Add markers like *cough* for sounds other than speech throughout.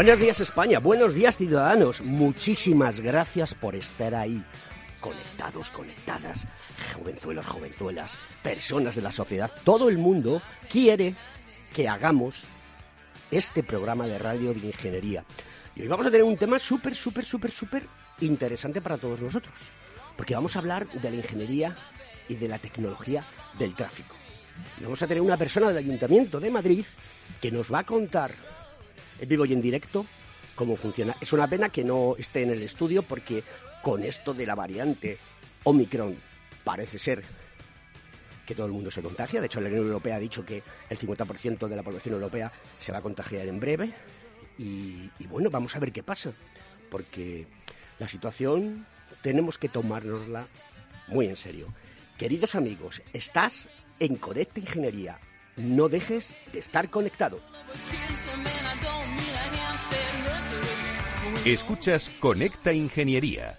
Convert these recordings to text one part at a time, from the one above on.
Buenos días España, buenos días ciudadanos, muchísimas gracias por estar ahí, conectados, conectadas, jovenzuelos, jovenzuelas, personas de la sociedad, todo el mundo quiere que hagamos este programa de radio de ingeniería. Y hoy vamos a tener un tema súper, súper, súper, súper interesante para todos nosotros, porque vamos a hablar de la ingeniería y de la tecnología del tráfico. vamos a tener una persona del Ayuntamiento de Madrid que nos va a contar en vivo y en directo cómo funciona. Es una pena que no esté en el estudio porque con esto de la variante Omicron parece ser que todo el mundo se contagia. De hecho, la Unión Europea ha dicho que el 50% de la población europea se va a contagiar en breve. Y, y, bueno, vamos a ver qué pasa. Porque la situación tenemos que tomárnosla muy en serio. Queridos amigos, estás en Conecta Ingeniería. No dejes de estar conectado. Escuchas Conecta Ingeniería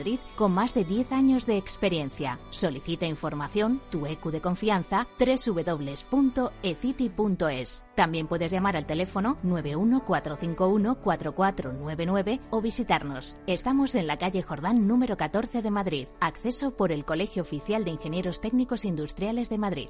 con más de 10 años de experiencia. Solicita información, tu EQ de confianza, www.ecity.es. También puedes llamar al teléfono 914514499 o visitarnos. Estamos en la calle Jordán número 14 de Madrid. Acceso por el Colegio Oficial de Ingenieros Técnicos Industriales de Madrid.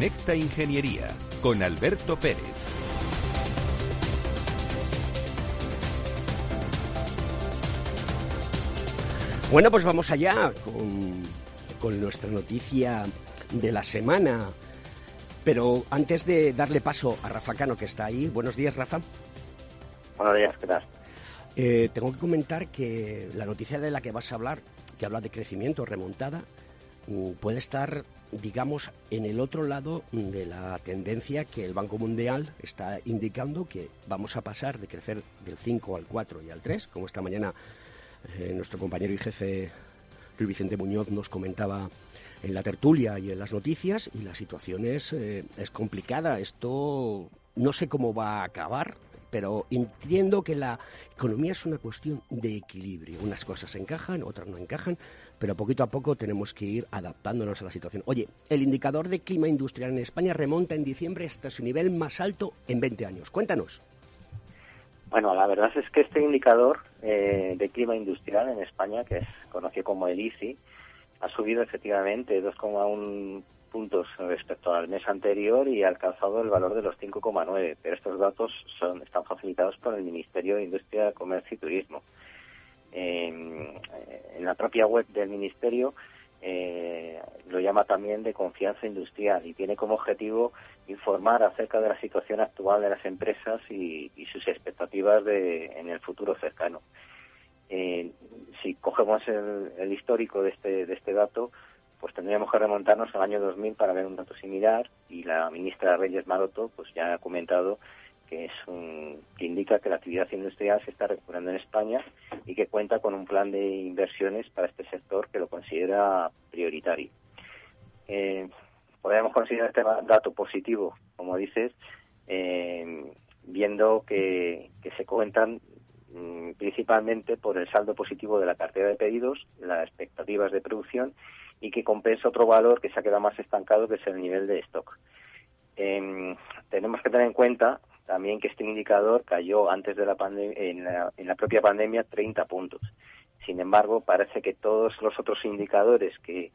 Conecta Ingeniería con Alberto Pérez. Bueno, pues vamos allá con, con, nuestra noticia de la semana. Pero antes de darle paso a Rafa Cano, que está ahí, buenos días, Rafa. Buenos días, ¿qué tal? Eh, tengo que comentar que la noticia de la que vas a hablar, que habla de crecimiento, remontada, mm, puede estar digamos, en el otro lado de la tendencia que el Banco Mundial está indicando que vamos a pasar de crecer del 5 al 4 y al 3, como esta mañana eh, nuestro compañero y jefe Luis Vicente Muñoz nos comentaba en la tertulia y en las noticias, y la situación es, eh, es complicada. Esto no sé cómo va a acabar, pero entiendo que la economía es una cuestión de equilibrio. Unas cosas encajan, otras no encajan, pero poquito a poco tenemos que ir adaptándonos a la situación. Oye, el indicador de clima industrial en España remonta en diciembre hasta su nivel más alto en 20 años. Cuéntanos. Bueno, la verdad es que este indicador eh, de clima industrial en España, que es conocido como el ICI, ha subido efectivamente 2,1 puntos respecto al mes anterior y ha alcanzado el valor de los 5,9. Pero estos datos son, están facilitados por el Ministerio de Industria, Comercio y Turismo en la propia web del Ministerio eh, lo llama también de confianza industrial y tiene como objetivo informar acerca de la situación actual de las empresas y, sus expectativas de, en el futuro cercano. Eh, si cogemos el, histórico de este, de este dato, pues tendríamos que remontarnos al año 2000 para ver un dato similar y la ministra Reyes Maroto pues ya ha comentado que es un, que indica que la actividad industrial se está recuperando en España y que cuenta con un plan de inversiones para este sector que lo considera prioritario. Eh, podemos considerar este dato positivo, como dices, eh, viendo que, se cuentan mm, principalmente por el saldo positivo de la cartera de pedidos, las expectativas de producción y que compensa otro valor que se ha quedado más estancado, que es el nivel de stock. Em, tenemos que tener en cuenta también que este indicador cayó antes de la en, la, en la propia pandemia 30 puntos. Sin embargo, parece que todos los otros indicadores que,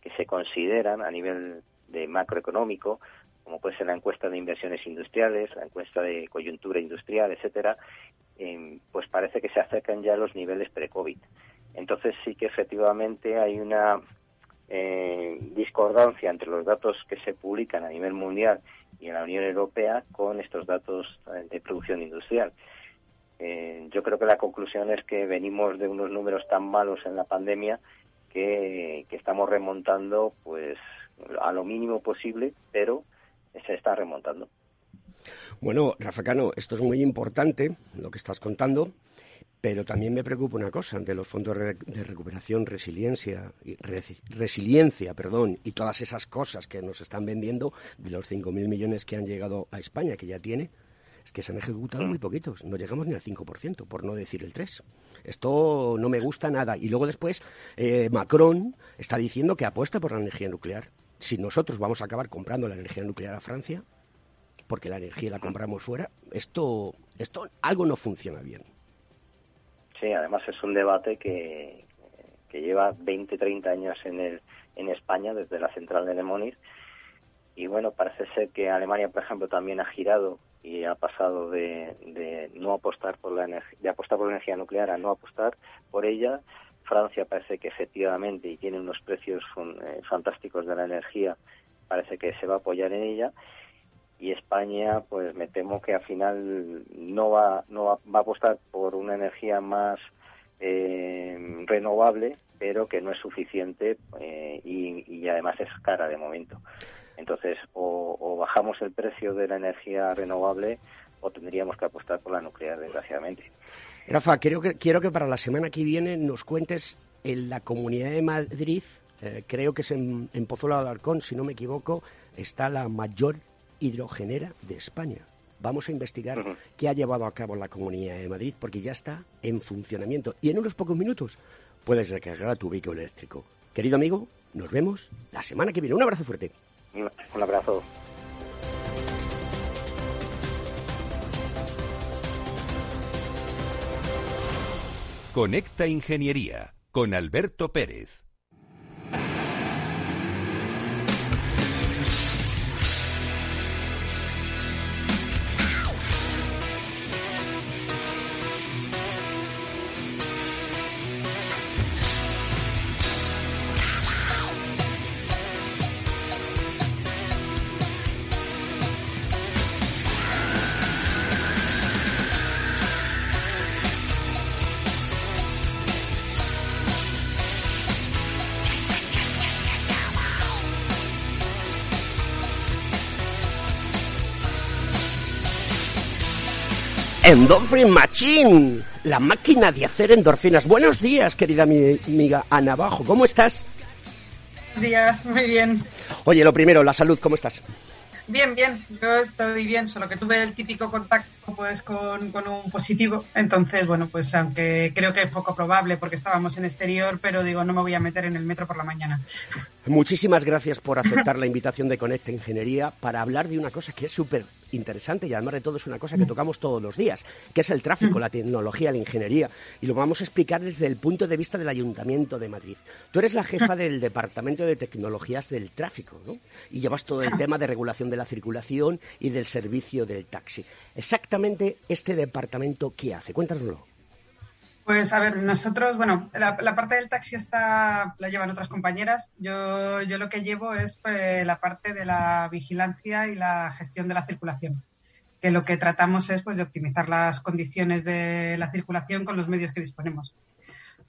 que se consideran a nivel de macroeconómico, como puede ser la encuesta de inversiones industriales, la encuesta de coyuntura industrial, etcétera, em, pues parece que se acercan ya a los niveles pre-COVID. Entonces sí que efectivamente hay una eh, discordancia entre los datos que se publican a nivel mundial y en la Unión Europea con estos datos de producción industrial. Eh, yo creo que la conclusión es que venimos de unos números tan malos en la pandemia que, estamos remontando pues a lo mínimo posible, pero se está remontando. Bueno, Rafa Cano, esto es muy importante, lo que estás contando, pero también me preocupa una cosa, de los fondos de recuperación, resiliencia, y resiliencia, perdón, y todas esas cosas que nos están vendiendo, de los 5.000 millones que han llegado a España, que ya tiene, es que se han ejecutado muy poquitos, no llegamos ni al 5%, por no decir el 3%. Esto no me gusta nada. Y luego después, eh, Macron está diciendo que apuesta por la energía nuclear. Si nosotros vamos a acabar comprando la energía nuclear a Francia, porque la energía la compramos fuera, esto, esto algo no funciona bien. Sí, además es un debate que, lleva 20, 30 años en, el, en España, desde la central de Lemonis. Y bueno, parece ser que Alemania, por ejemplo, también ha girado y ha pasado de, de no apostar por la de apostar por la energía nuclear a no apostar por ella. Francia parece que efectivamente y tiene unos precios eh, fantásticos de la energía, parece que se va a apoyar en ella y España pues me temo que al final no va no va, a apostar por una energía más eh, renovable pero que no es suficiente eh, y, además es cara de momento. Entonces o, bajamos el precio de la energía renovable o tendríamos que apostar por la nuclear desgraciadamente. Rafa quiero que quiero que para la semana que viene nos cuentes en la Comunidad de Madrid eh, creo que es en, en Pozuelo de Alarcón si no me equivoco está la mayor hidrogenera de España. Vamos a investigar qué ha llevado a cabo la Comunidad de Madrid porque ya está en funcionamiento y en unos pocos minutos puedes recargar tu vehículo eléctrico. Querido amigo, nos vemos la semana que viene. Un abrazo fuerte. Un abrazo. Conecta Ingeniería con Alberto Pérez. Endorphin Machine, la máquina de hacer endorfinas. Buenos días, querida amiga Ana Bajo, ¿cómo estás? Buenos días, muy bien. Oye, lo primero, la salud, ¿cómo estás? Bien, bien, yo estoy bien, solo que tuve el típico contacto pues con, con, un positivo, entonces bueno, pues aunque creo que es poco probable porque estábamos en exterior, pero digo, no me voy a meter en el metro por la mañana. Muchísimas gracias por aceptar la invitación de Conecta Ingeniería para hablar de una cosa que es súper interesante y además de todo es una cosa que tocamos todos los días, que es el tráfico, la tecnología, la ingeniería. Y lo vamos a explicar desde el punto de vista del Ayuntamiento de Madrid. Tú eres la jefa del Departamento de Tecnologías del Tráfico, ¿no? Y llevas todo el tema de regulación de la circulación y del servicio del taxi. Exactamente este departamento, ¿qué hace? Cuéntanoslo. Pues a ver, nosotros, bueno, la, parte del taxi está, la llevan otras compañeras. Yo, yo lo que llevo es pues, la parte de la vigilancia y la gestión de la circulación. Que lo que tratamos es pues de optimizar las condiciones de la circulación con los medios que disponemos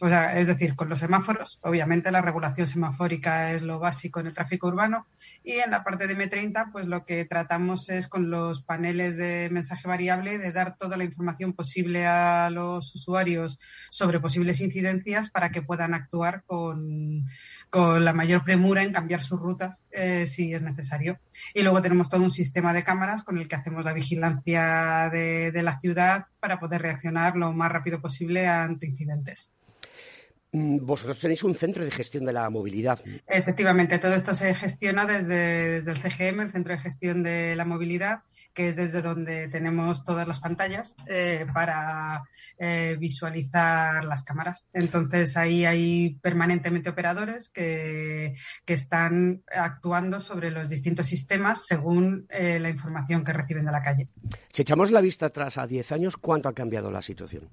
es decir, con los semáforos, obviamente la regulación semafórica es lo básico en el tráfico urbano y en la parte de M30, pues lo que tratamos es con los paneles de mensaje variable de dar toda la información posible a los usuarios sobre posibles incidencias para que puedan actuar con, la mayor premura en cambiar sus rutas eh, si es necesario. Y luego tenemos todo un sistema de cámaras con el que hacemos la vigilancia de la ciudad para poder reaccionar lo más rápido posible ante incidentes. Mm, vosotros tenéis un centro de gestión de la movilidad. Efectivamente, todo esto se gestiona desde, el CGM, el Centro de Gestión de la Movilidad, que es desde donde tenemos todas las pantallas eh, para eh, visualizar las cámaras. Entonces ahí hay permanentemente operadores que, están actuando sobre los distintos sistemas según eh, la información que reciben de la calle. Si echamos la vista atrás a 10 años, ¿cuánto ha cambiado la situación?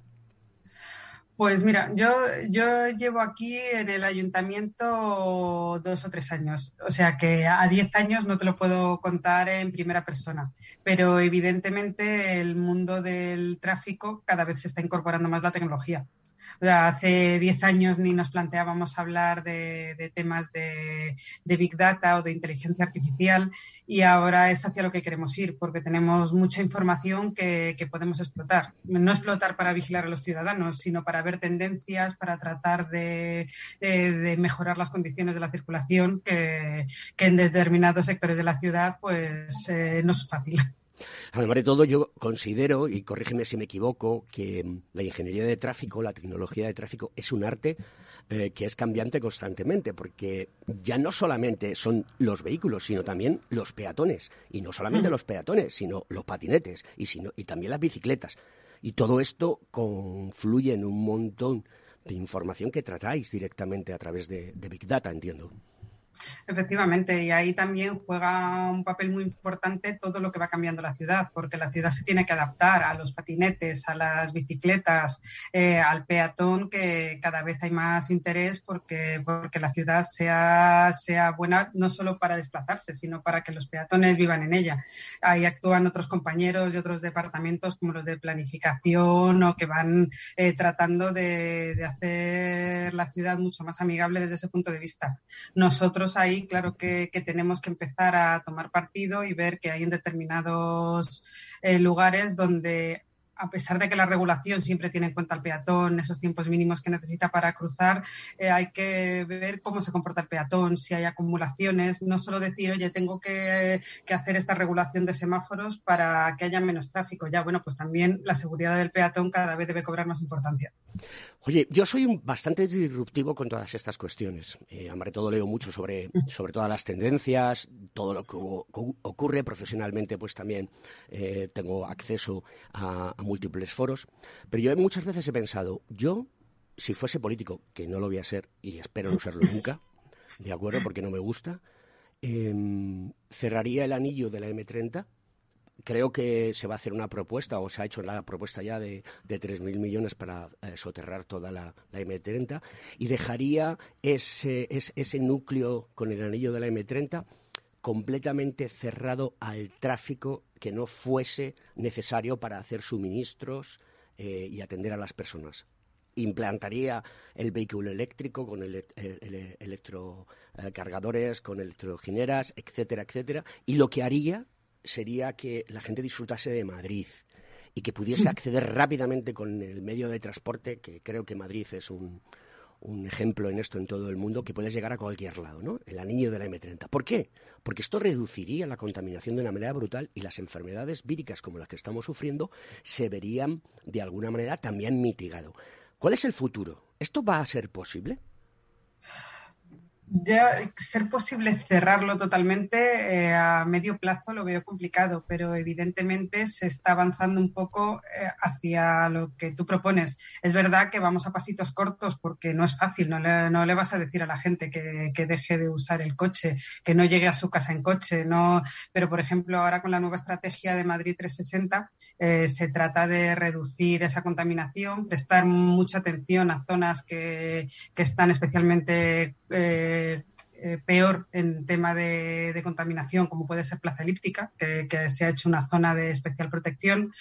Pues mira, yo, yo llevo aquí en el ayuntamiento dos o tres años, o sea que a diez años no te lo puedo contar en primera persona, pero evidentemente el mundo del tráfico cada vez se está incorporando más la tecnología hace 10 años ni nos planteábamos hablar de, temas de, Big Data o de inteligencia artificial y ahora es hacia lo que queremos ir porque tenemos mucha información que, podemos explotar. No explotar para vigilar a los ciudadanos, sino para ver tendencias, para tratar de, mejorar las condiciones de la circulación que, en determinados sectores de la ciudad pues eh, no es fácil. Además de todo, yo considero, y corrígeme si me equivoco, que mm, la ingeniería de tráfico, la tecnología de tráfico, es un arte eh, que es cambiante constantemente, porque ya no solamente son los vehículos, sino también los peatones. Y no solamente mm. los peatones, sino los patinetes y, y también las bicicletas. Y todo esto confluye en un montón de información que tratáis directamente a través de Big Data, entiendo. Efectivamente, y ahí también juega un papel muy importante todo lo que va cambiando la ciudad, porque la ciudad se tiene que adaptar a los patinetes, a las bicicletas, eh, al peatón, que cada vez hay más interés porque, porque la ciudad sea, sea buena no solo para desplazarse, sino para que los peatones vivan en ella. Ahí actúan otros compañeros de otros departamentos como los de planificación o que van eh, tratando de, de hacer la ciudad mucho más amigable desde ese punto de vista. Nosotros ahí, claro que, tenemos que empezar a tomar partido y ver que hay en determinados eh, lugares donde a pesar de que la regulación siempre tiene en cuenta al peatón, esos tiempos mínimos que necesita para cruzar, eh, hay que ver cómo se comporta el peatón, si hay acumulaciones, no solo decir, oye, tengo que, hacer esta regulación de semáforos para que haya menos tráfico. Ya, bueno, pues también la seguridad del peatón cada vez debe cobrar más importancia. Oye, yo soy bastante disruptivo con todas estas cuestiones. Eh, todo leo mucho sobre, sobre todas las tendencias, todo lo que ocurre profesionalmente, pues también eh, tengo acceso a, múltiples foros. Pero yo muchas veces he pensado, yo, si fuese político, que no lo voy a ser y espero no serlo nunca, ¿de acuerdo? Porque no me gusta, em, cerraría el anillo de la M30 creo que se va a hacer una propuesta, o se ha hecho la propuesta ya de, de 3.000 millones para eh, soterrar toda la, M30 y dejaría ese, ese, núcleo con el anillo de la M30 completamente cerrado al tráfico que no fuese necesario para hacer suministros eh, y atender a las personas. Implantaría el vehículo eléctrico con el, electrocargadores, con electrogineras, etcétera, etcétera. Y lo que haría sería que la gente disfrutase de Madrid y que pudiese acceder rápidamente con el medio de transporte, que creo que Madrid es un, un ejemplo en esto en todo el mundo, que puedes llegar a cualquier lado, ¿no? El anillo de la M30. ¿Por qué? Porque esto reduciría la contaminación de una manera brutal y las enfermedades víricas como las que estamos sufriendo se verían de alguna manera también mitigado. ¿Cuál es el futuro? ¿Esto va a ser posible? Ya ser posible cerrarlo totalmente eh, a medio plazo lo veo complicado, pero evidentemente se está avanzando un poco eh, hacia lo que tú propones. Es verdad que vamos a pasitos cortos porque no es fácil, no le, vas a decir a la gente que, que, deje de usar el coche, que no llegue a su casa en coche, no. Pero por ejemplo ahora con la nueva estrategia de Madrid 360 Eh, se trata de reducir esa contaminación, prestar mucha atención a zonas que, están especialmente eh, eh, peor en tema de, contaminación, como puede ser Plaza Elíptica, que, se ha hecho una zona de especial protección.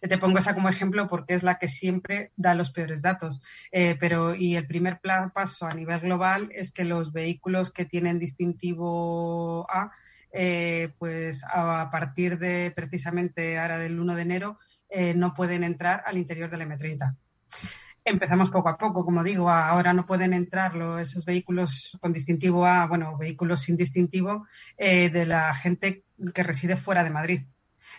Te pongo esa como ejemplo porque es la que siempre da los peores datos. pero y el primer paso a nivel global es que los vehículos que tienen distintivo A eh, pues a partir de precisamente ahora del 1 de enero eh, no pueden entrar al interior del M30. Empezamos poco a poco, como digo, ahora no pueden entrar esos vehículos con distintivo A, bueno, vehículos sin distintivo eh, de la gente que reside fuera de Madrid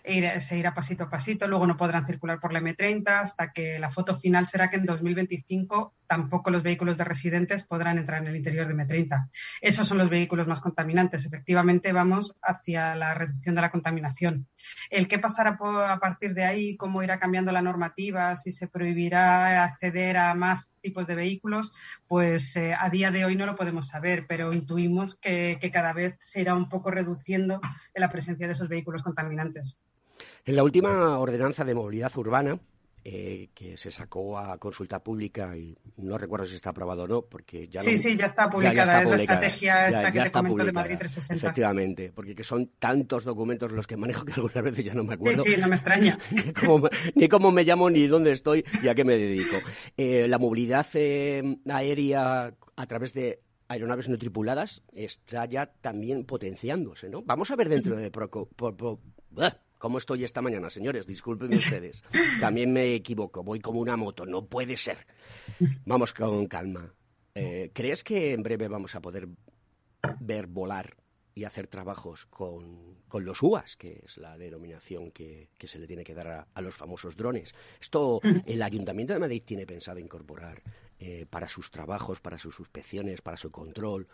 se irá pasito a pasito, luego no podrán circular por la M30 hasta que la foto final será que en 2025 tampoco los vehículos de residentes podrán entrar en el interior de M30. Esos son los vehículos más contaminantes. Efectivamente, vamos hacia la reducción de la contaminación. El qué pasará a partir de ahí, cómo irá cambiando la normativa, si se prohibirá acceder a más tipos de vehículos, pues eh, a día de hoy no lo podemos saber, pero intuimos que, que cada vez se irá un poco reduciendo la presencia de esos vehículos contaminantes. En la última ordenanza de movilidad urbana, eh, que se sacó a consulta pública y no recuerdo si está aprobado o no, porque ya Sí, sí, ya está publicada, es la estrategia esta que te comento de Madrid 360. Efectivamente, porque que son tantos documentos los que manejo que algunas veces ya no me acuerdo. Sí, sí, no me extraña. *laughs* ni cómo me llamo, ni dónde estoy y a qué me dedico. Eh, la movilidad eh, aérea a través de aeronaves no tripuladas está ya también potenciándose, ¿no? Vamos a ver dentro de poco... ¿Cómo estoy esta mañana, señores? Discúlpenme ustedes. También me equivoco, voy como una moto, no puede ser. Vamos con calma. Eh, ¿Crees que en breve vamos a poder ver volar y hacer trabajos con, los UAS, que es la denominación que, se le tiene que dar a, los famosos drones? Esto el Ayuntamiento de Madrid tiene pensado incorporar eh, para sus trabajos, para sus inspecciones, para su control,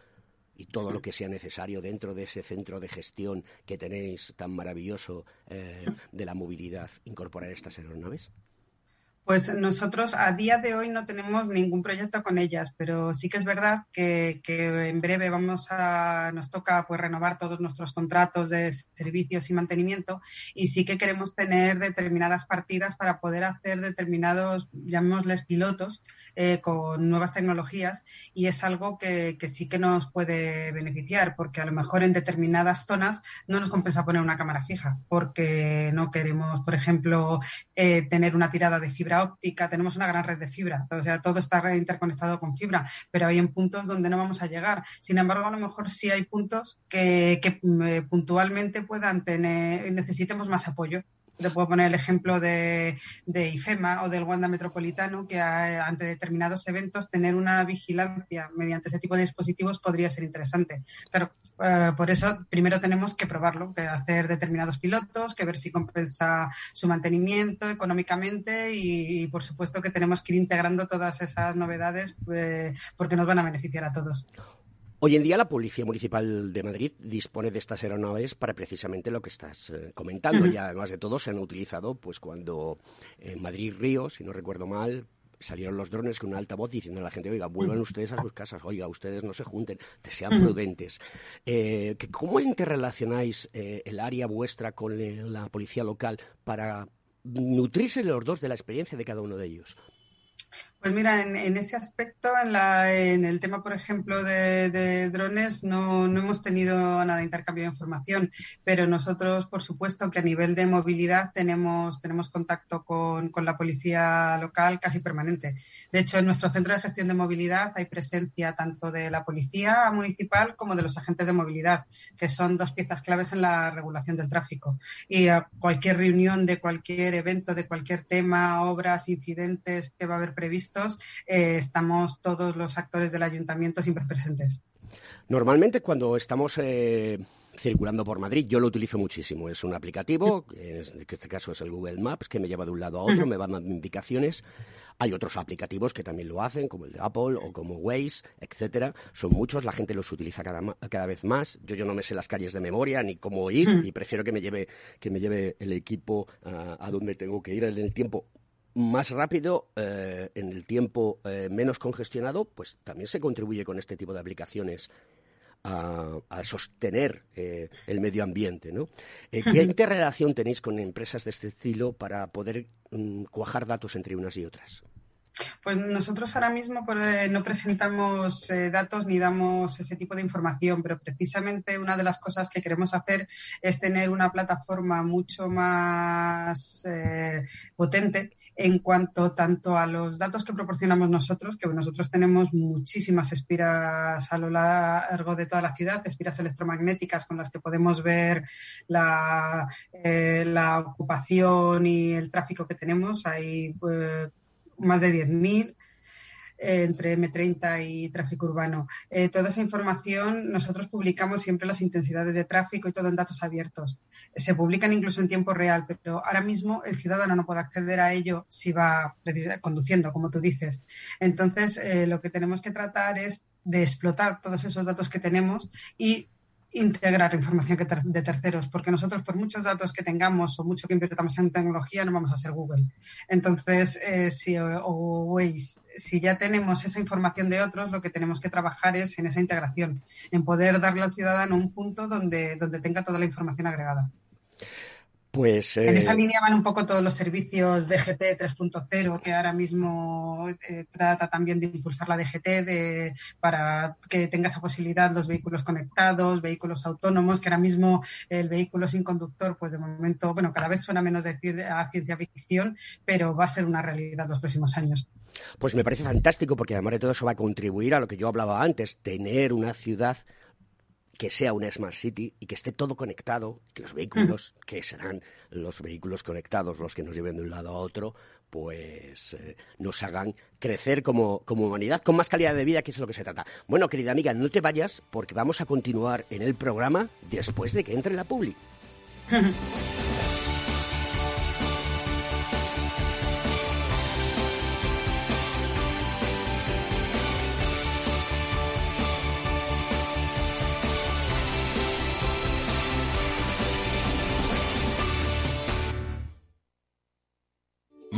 y todo lo que sea necesario dentro de ese centro de gestión que tenéis tan maravilloso eh, de la movilidad, incorporar estas aeronaves? Pues nosotros a día de hoy no tenemos ningún proyecto con ellas, pero sí que es verdad que, en breve vamos a, nos toca pues renovar todos nuestros contratos de servicios y mantenimiento y sí que queremos tener determinadas partidas para poder hacer determinados, llamémosles pilotos, eh, con nuevas tecnologías y es algo que, sí que nos puede beneficiar porque a lo mejor en determinadas zonas no nos compensa poner una cámara fija porque no queremos, por ejemplo, eh, tener una tirada de fibra óptica, tenemos una gran red de fibra, o sea, todo está interconectado con fibra, pero hay en puntos donde no vamos a llegar. Sin embargo, a lo mejor sí hay puntos que, eh, puntualmente puedan tener, necesitemos más apoyo. Te puedo poner el ejemplo de, IFEMA o del Wanda Metropolitano, que ante determinados eventos tener una vigilancia mediante ese tipo de dispositivos podría ser interesante. Pero eh, por eso primero tenemos que probarlo, que hacer determinados pilotos, que ver si compensa su mantenimiento económicamente y, por supuesto que tenemos que ir integrando todas esas novedades eh, porque nos van a beneficiar a todos. Hoy en día la Policía Municipal de Madrid dispone de estas aeronaves para precisamente lo que estás eh, comentando. Y además de todo se han utilizado pues cuando en Madrid-Río, si no recuerdo mal, salieron los drones con una alta voz diciendo a la gente, oiga, vuelvan ustedes a sus casas, oiga, ustedes no se junten, sean prudentes. Eh, ¿Cómo interrelacionáis eh, el área vuestra con la policía local para nutrirse los dos de la experiencia de cada uno de ellos? Pues mira, en, ese aspecto, en, la, en, el tema, por ejemplo, de, drones, no, no, hemos tenido nada de intercambio de información, pero nosotros, por supuesto, que a nivel de movilidad tenemos, tenemos contacto con, con, la policía local casi permanente. De hecho, en nuestro centro de gestión de movilidad hay presencia tanto de la policía municipal como de los agentes de movilidad, que son dos piezas claves en la regulación del tráfico. Y a cualquier reunión de cualquier evento, de cualquier tema, obras, incidentes que va a haber previsto, eh, estamos todos los actores del ayuntamiento siempre presentes. Normalmente cuando estamos eh, circulando por Madrid, yo lo utilizo muchísimo. Es un aplicativo, en este caso es el Google Maps, que me lleva de un lado a otro, me va dando indicaciones. Hay otros aplicativos que también lo hacen, como el de Apple o como Waze, etcétera. Son muchos, la gente los utiliza cada, vez más. Yo, yo no me sé las calles de memoria ni cómo ir y prefiero que me lleve, que me lleve el equipo a, a donde tengo que ir en el tiempo más rápido, eh, en el tiempo eh, menos congestionado, pues también se contribuye con este tipo de aplicaciones a, sostener eh, el medio ambiente. ¿no? ¿Qué interrelación tenéis con empresas de este estilo para poder mm, cuajar datos entre unas y otras? Pues nosotros ahora mismo pues, no presentamos datos ni damos ese tipo de información, pero precisamente una de las cosas que queremos hacer es tener una plataforma mucho más potente en cuanto tanto a los datos que proporcionamos nosotros, que nosotros tenemos muchísimas espiras a lo largo de toda la ciudad, espiras electromagnéticas con las que podemos ver la, eh, la ocupación y el tráfico que tenemos. Hay eh, más de 10.000 entre M30 y tráfico urbano. Eh, toda esa información nosotros publicamos siempre las intensidades de tráfico y todo en datos abiertos. Se publican incluso en tiempo real, pero ahora mismo el ciudadano no puede acceder a ello si va conduciendo, como tú dices. Entonces, eh, lo que tenemos que tratar es de explotar todos esos datos que tenemos y integrar información de terceros, porque nosotros, por muchos datos que tengamos o mucho que invirtamos en tecnología, no vamos a ser Google. Entonces, eh, si, o si ya tenemos esa información de otros, lo que tenemos que trabajar es en esa integración, en poder darle al ciudadano un punto donde, donde tenga toda la información agregada. Pues, En esa eh, línea van un poco todos los servicios DGT 3.0 que ahora mismo eh, trata también de impulsar la DGT de, para que tenga esa posibilidad los vehículos conectados, vehículos autónomos, que ahora mismo el vehículo sin conductor, pues de momento, bueno, cada vez suena menos decir a ciencia ficción, pero va a ser una realidad los próximos años. Pues me parece fantástico porque además de todo eso va a contribuir a lo que yo hablaba antes, tener una ciudad que sea una Smart City y que esté todo conectado, que los vehículos, que serán los vehículos conectados los que nos lleven de un lado a otro, pues eh, nos hagan crecer como, como, humanidad con más calidad de vida, que es lo que se trata. Bueno, querida amiga, no te vayas porque vamos a continuar en el programa después de que entre la publi. *laughs*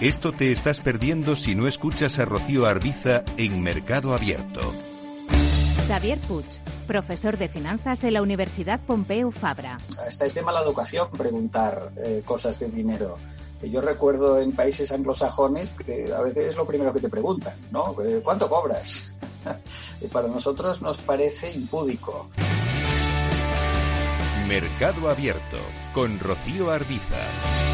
Esto te estás perdiendo si no escuchas a Rocío Arbiza en Mercado Abierto. Xavier Puig, profesor de finanzas en la Universidad Pompeu Fabra. Hasta es de mala educación preguntar eh, cosas de dinero. Yo recuerdo en países anglosajones que a veces es lo primero que te preguntan, ¿no? Eh, ¿Cuánto cobras? *laughs* y para nosotros nos parece impúdico. Mercado Abierto con Rocío Arbiza.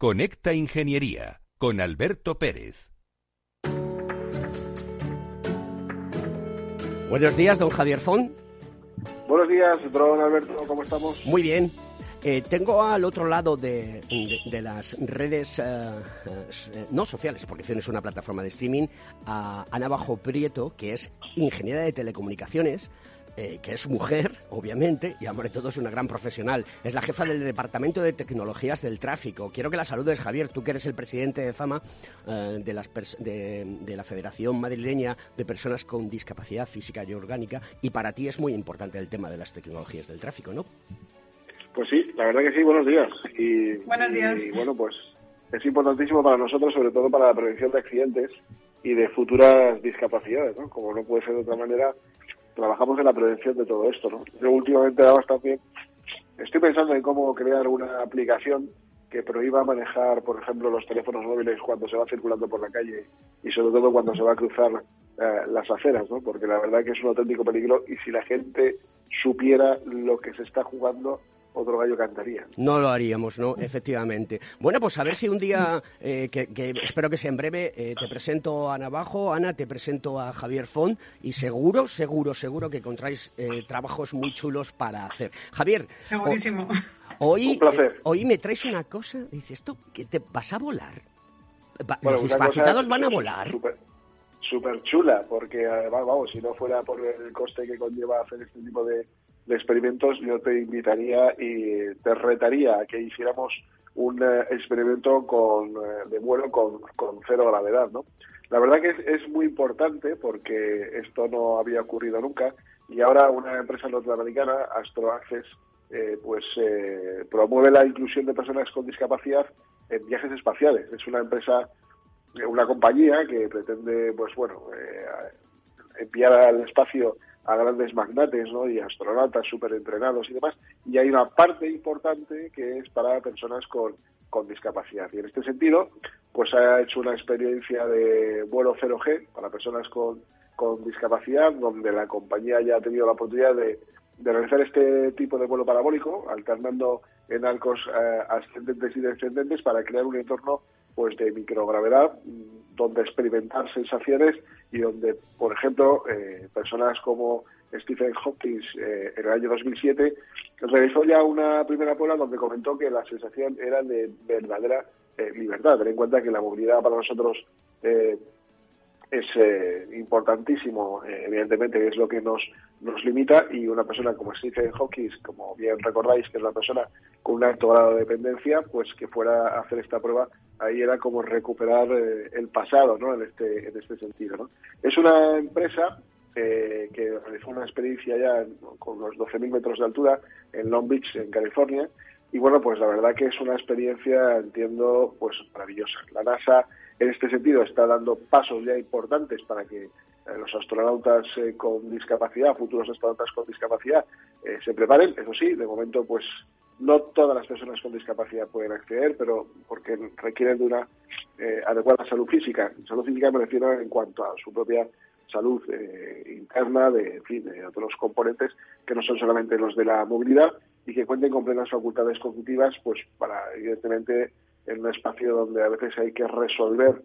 Conecta Ingeniería con Alberto Pérez. Buenos días, don Javier Font. Buenos días, don Alberto, ¿cómo estamos? Muy bien. Eh, tengo al otro lado de, las redes, eh, eh, no sociales, porque es una plataforma de streaming, a Ana Bajo Prieto, que es ingeniera de telecomunicaciones, que es mujer, obviamente, y sobre todo es una gran profesional. Es la jefa del Departamento de Tecnologías del Tráfico. Quiero que la saludes, Javier, tú que eres el presidente de FAMA, de, las de, la Federación Madrileña de Personas con Discapacidad Física y Orgánica, y para ti es muy importante el tema de las tecnologías del tráfico, ¿no? Pues sí, la verdad que sí, buenos días. Y, buenos días. Y bueno, pues es importantísimo para nosotros, sobre todo para la prevención de accidentes y de futuras discapacidades, ¿no? Como no puede ser de otra manera, trabajamos en la prevención de todo esto, ¿no? Yo últimamente además también estoy pensando en cómo crear una aplicación que prohíba manejar, por ejemplo, los teléfonos móviles cuando se va circulando por la calle y sobre todo cuando se va a cruzar eh, las aceras, ¿no? Porque la verdad que es un auténtico peligro y si la gente supiera lo que se está jugando otro gallo cantaría. No lo haríamos, ¿no? Efectivamente. Bueno, pues a ver si un día, eh, que, espero que sea en breve, eh, te presento a Navajo, Ana, te presento a Javier Font y seguro, seguro, seguro que encontráis eh, trabajos muy chulos para hacer. Javier. Segurísimo. hoy, hoy me traes una cosa, dices, ¿esto qué te vas a volar? ¿Los discapacitados van a volar? Súper chula, porque además, vamos, si no fuera por el coste que conlleva hacer este tipo de de experimentos, yo te invitaría y te retaría a que hiciéramos un eh, experimento con, eh, de vuelo con, con, cero gravedad, ¿no? La verdad que es, muy importante porque esto no había ocurrido nunca y ahora una empresa norteamericana, Astro Access, eh, pues promueve la inclusión de personas con discapacidad en viajes espaciales. Es una empresa, una compañía que pretende, pues bueno, enviar al espacio a grandes magnates ¿no? y astronautas súper entrenados y demás. Y hay una parte importante que es para personas con, con discapacidad. Y en este sentido, pues ha hecho una experiencia de vuelo 0G para personas con, con discapacidad, donde la compañía ya ha tenido la oportunidad de, realizar este tipo de vuelo parabólico, alternando en arcos eh, ascendentes y descendentes para crear un entorno pues de microgravedad mm, donde experimentar sensaciones y donde, por ejemplo, eh, personas como Stephen Hopkins eh, en el año 2007 realizó ya una primera prueba donde comentó que la sensación era de verdadera libertad. Ten en cuenta que la movilidad para nosotros es eh, importantísimo, eh, evidentemente, es lo que nos, nos limita y una persona como Stephen Hawking, como bien recordáis, que es la persona con un alto grado de dependencia, pues que fuera a hacer esta prueba, ahí era como recuperar eh, el pasado, ¿no? En este, en este sentido, ¿no? Es una empresa que realizó una experiencia ya con los 12.000 metros de altura en Long Beach, en California, y bueno, pues la verdad que es una experiencia, entiendo, pues maravillosa. La NASA en este sentido, está dando pasos ya importantes para que eh, los astronautas eh, con discapacidad, futuros astronautas con discapacidad, eh, se preparen. Eso sí, de momento, pues no todas las personas con discapacidad pueden acceder, pero porque requieren de una adecuada salud física. Salud física me refiero en cuanto a su propia salud interna, de, en fin, de otros componentes que no son solamente los de la movilidad y que cuenten con plenas facultades cognitivas, pues para, evidentemente, en un espacio donde a veces hay que resolver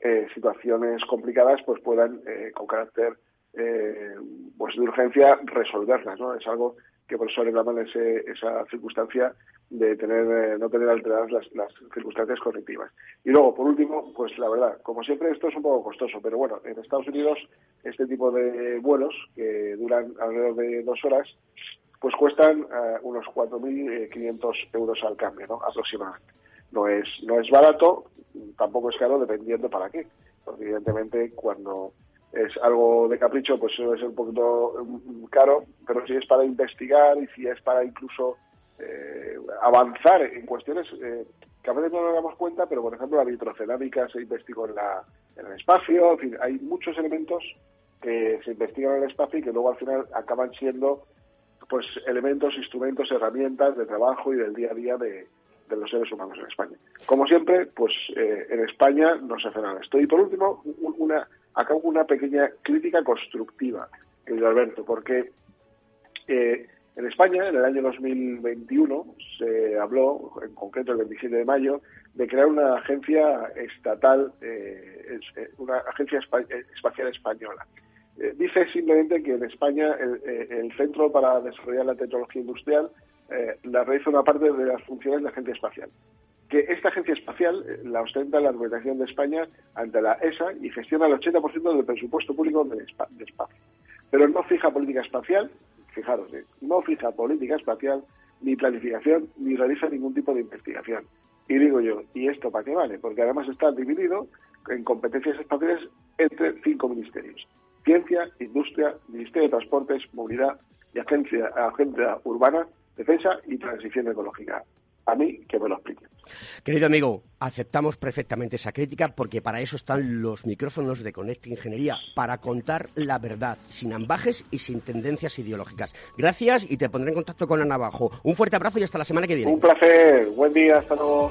eh, situaciones complicadas, pues puedan, eh, con carácter eh, pues de urgencia, resolverlas. ¿no? Es algo que por eso reclaman ese, esa circunstancia de tener no tener alteradas las, las, circunstancias cognitivas. Y luego, por último, pues la verdad, como siempre, esto es un poco costoso, pero bueno, en Estados Unidos este tipo de vuelos, que duran alrededor de dos horas, pues cuestan unos 4.500 euros al cambio, ¿no? aproximadamente no es, no es barato, tampoco es caro, dependiendo para qué. Evidentemente cuando es algo de capricho, pues suele ser un poquito mm, caro, pero si es para investigar y si es para incluso eh, avanzar en cuestiones eh, que a veces no nos damos cuenta, pero por ejemplo la vitrocerámica se investigó en, la, en el espacio, en fin, hay muchos elementos que se investigan en el espacio y que luego al final acaban siendo pues elementos, instrumentos, herramientas de trabajo y del día a día de, de los seres humanos en España. Como siempre, pues eh, en España no se hace nada esto. Y por último, una, acabo una pequeña crítica constructiva, querido Alberto, porque eh, en España, en el año 2021, se habló, en concreto el 27 de mayo, de crear una agencia estatal, eh, una agencia espacial española. Dice simplemente que en España el, centro para desarrollar la tecnología industrial la realiza una parte de las funciones de la agencia espacial. Que esta agencia espacial la ostenta la Organización de España ante la ESA y gestiona el 80% del presupuesto público de, espacio. Pero no fija política espacial, fijaros, no fija política espacial, ni planificación, ni realiza ningún tipo de investigación. Y digo yo, ¿y esto para qué vale? Porque además está dividido en competencias espaciales entre cinco ministerios. Ciencia, Industria, Ministerio de Transportes, Movilidad y Agencia, Agencia Urbana, Defensa y Transición Ecológica. A mí que me lo explique. Querido amigo, aceptamos perfectamente esa crítica porque para eso están los micrófonos de Connect Ingeniería, para contar la verdad, sin ambajes y sin tendencias ideológicas. Gracias y te pondré en contacto con Ana Abajo. Un fuerte abrazo y hasta la semana que viene. Un placer. Buen día. Hasta luego.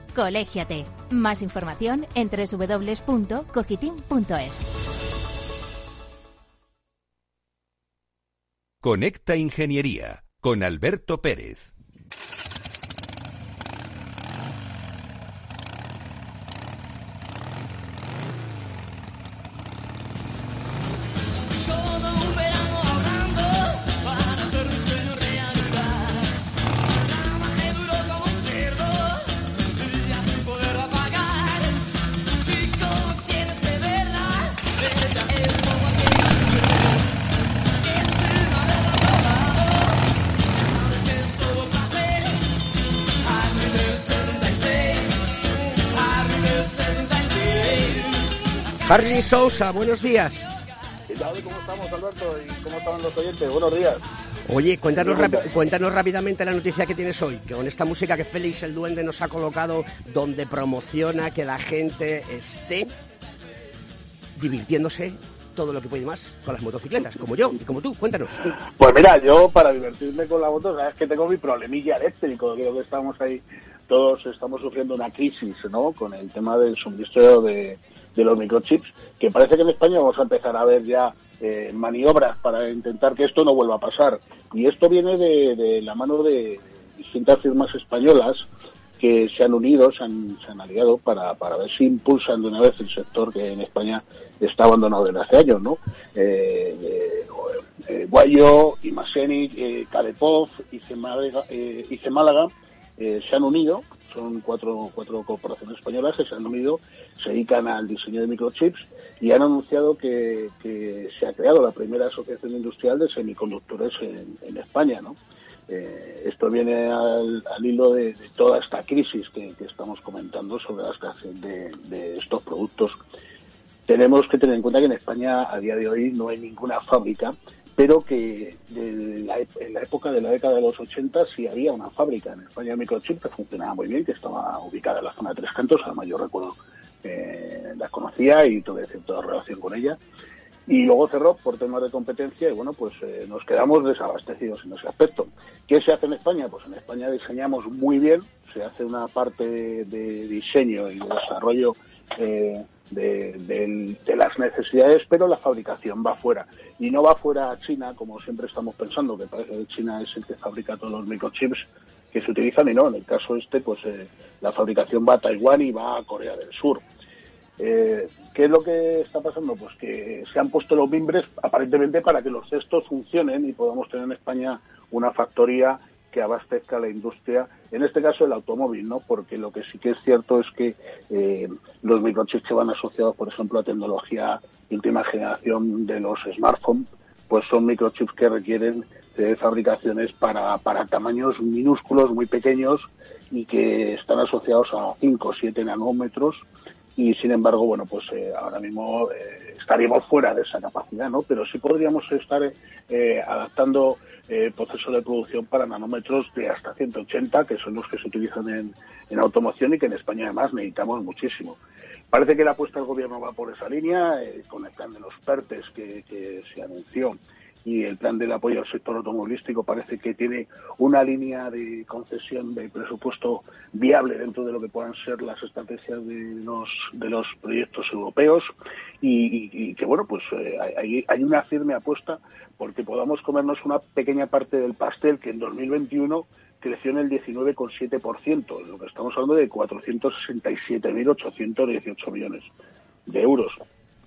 Colégiate. Más información en www.cogitim.es. Conecta Ingeniería con Alberto Pérez. Harry Sousa, buenos días. ¿Cómo estamos, Alberto? ¿Y cómo están los oyentes? Buenos días. Oye, cuéntanos, cuéntanos rápidamente la noticia que tienes hoy, que con esta música que Félix el Duende nos ha colocado, donde promociona que la gente esté divirtiéndose todo lo que puede más con las motocicletas, como yo y como tú. Cuéntanos. Pues mira, yo para divertirme con la moto, sabes que tengo mi problemilla eléctrico, creo que estamos ahí, todos estamos sufriendo una crisis, ¿no? Con el tema del suministro de, de los microchips, que parece que en España vamos a empezar a ver ya eh, maniobras para intentar que esto no vuelva a pasar. Y esto viene de, la mano de distintas firmas españolas que se han unido, se han, se han aliado para, para ver si impulsan de una vez el sector que en España está abandonado desde hace años, ¿no? Eh, eh, Guayo, Imasenic, eh, Cadepov, y Málaga, eh, se han unido son cuatro, cuatro corporaciones españolas que se han unido, se dedican al diseño de microchips y han anunciado que, se ha creado la primera asociación industrial de semiconductores en, España, ¿no? Eh, esto viene al, hilo de, toda esta crisis que, estamos comentando sobre la escasez de, estos productos. Tenemos que tener en cuenta que en España a día de hoy no hay ninguna fábrica pero que en la época de la década de los 80 sí había una fábrica en España de microchip que funcionaba muy bien, que estaba ubicada en la zona de Tres Cantos, además yo recuerdo eh, la conocía y tuve cierta relación con ella. Y luego cerró por temas de competencia y bueno, pues eh, nos quedamos desabastecidos en ese aspecto. ¿Qué se hace en España? Pues en España diseñamos muy bien, se hace una parte de diseño y de desarrollo eh, de, las necesidades, pero la fabricación va fuera. Y no va fuera a China, como siempre estamos pensando, que parece que China es el que fabrica todos los microchips que se utilizan, y no, en el caso este, pues eh, la fabricación va a Taiwán y va a Corea del Sur. Eh, ¿Qué es lo que está pasando? Pues que se han puesto los mimbres aparentemente para que los cestos funcionen y podamos tener en España una factoría que abastezca la industria, en este caso el automóvil, ¿no? Porque lo que sí que es cierto es que eh, los microchips que van asociados, por ejemplo, a tecnología última generación de los smartphones, pues son microchips que requieren de fabricaciones para, para tamaños minúsculos, muy pequeños y que están asociados a 5 o 7 nanómetros y sin embargo, bueno, pues eh, ahora mismo eh, estaríamos fuera de esa capacidad, ¿no? Pero sí podríamos estar eh, adaptando el proceso de producción para nanómetros de hasta 180, que son los que se utilizan en, en automoción y que en España además necesitamos muchísimo. Parece que la apuesta del gobierno va por esa línea, con el plan de los PERTES que, que se anunció y el plan del apoyo al sector automovilístico parece que tiene una línea de concesión de presupuesto viable dentro de lo que puedan ser las estrategias de los de los proyectos europeos y, que bueno pues eh, hay, hay una firme apuesta porque podamos comernos una pequeña parte del pastel que en 2021 creció en el 19,7%, lo que estamos hablando de 467.818 millones de euros